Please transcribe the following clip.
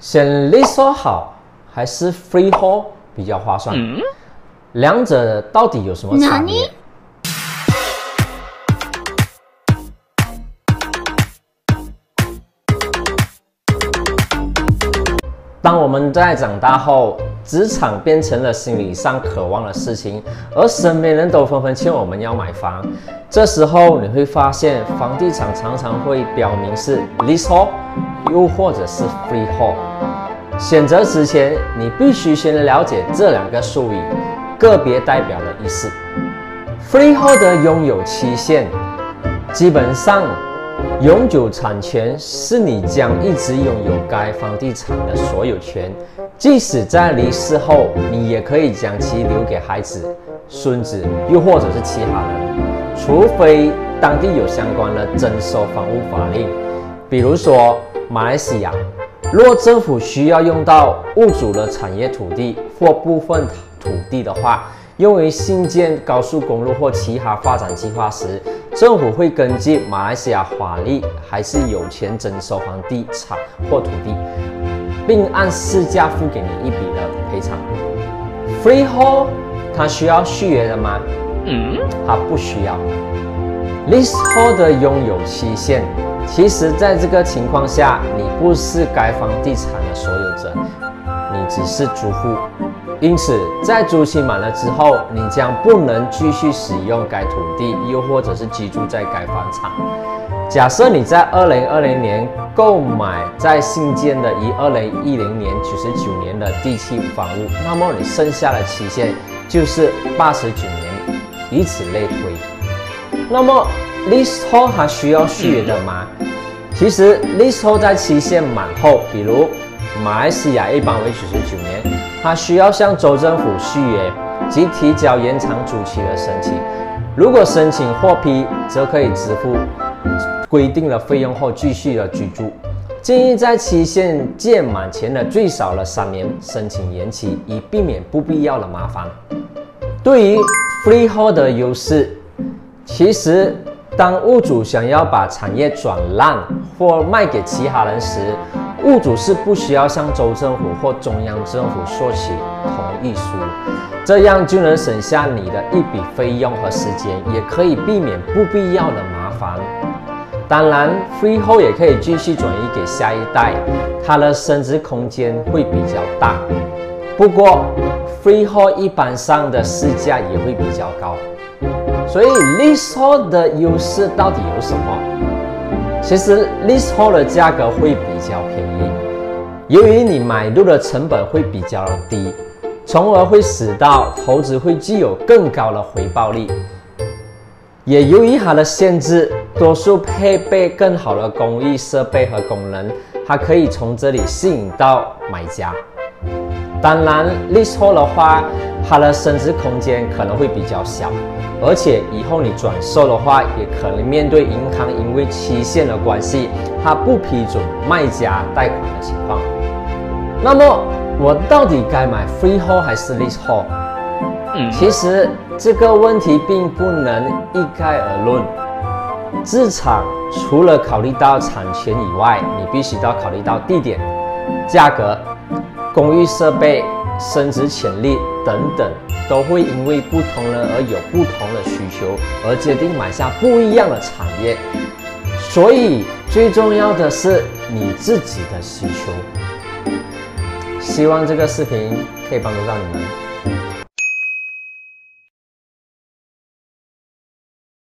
选 leasehold 好还是 freehold 比较划算？两者到底有什么差别？当我们在长大后，职场变成了心理上渴望的事情，而身边人都纷纷劝我们要买房。这时候你会发现，房地产常常会标明是 leasehold，又或者是 freehold。选择之前，你必须先了解这两个术语个别代表的意思。freehold 的拥有期限，基本上。永久产权是你将一直拥有该房地产的所有权，即使在离世后，你也可以将其留给孩子、孙子，又或者是其他人，除非当地有相关的征收房屋法令。比如说马来西亚，若政府需要用到物主的产业土地或部分土地的话，用于新建高速公路或其他发展计划时，政府会根据马来西亚法律，还是有权征收房地产或土地，并按市价付给你一笔的赔偿。Freehold 它需要续约的吗？嗯，它不需要。Leasehold 的拥有期限，其实在这个情况下，你不是该房地产的所有者，你只是租户。因此，在租期满了之后，你将不能继续使用该土地，又或者是居住在该房产。假设你在二零二零年购买在新建的以二零一零年九十九年的地契房屋，那么你剩下的期限就是八十九年，以此类推。那么，leasehold 还需要续约的吗？其实，leasehold 在期限满后，比如马来西亚一般为九十九年。他需要向州政府续约及提交延长租期的申请。如果申请获批，则可以支付规定的费用后继续的居住。建议在期限届满前的最少了三年申请延期，以避免不必要的麻烦。对于 freehold 的优势，其实当物主想要把产业转让或卖给其他人时，物主是不需要向州政府或中央政府索取同意书，这样就能省下你的一笔费用和时间，也可以避免不必要的麻烦。当然，freehold 也可以继续转移给下一代，它的升值空间会比较大。不过，freehold 一般上的市价也会比较高。所以，leasehold 的优势到底有什么？其实 leasehold 的价格会比较便宜，由于你买入的成本会比较低，从而会使到投资会具有更高的回报率。也由于它的限制，多数配备更好的工艺设备和功能，它可以从这里吸引到买家。当然，leasehold 的话，它的升值空间可能会比较小。而且以后你转售的话，也可能面对银行因为期限的关系，它不批准卖家贷款的情况。那么我到底该买 freehold 还是 leasehold？其实这个问题并不能一概而论。资产除了考虑到产权以外，你必须要考虑到地点、价格、公寓设备、升值潜力等等。都会因为不同人而有不同的需求，而决定买下不一样的产业。所以最重要的是你自己的需求。希望这个视频可以帮助到你们。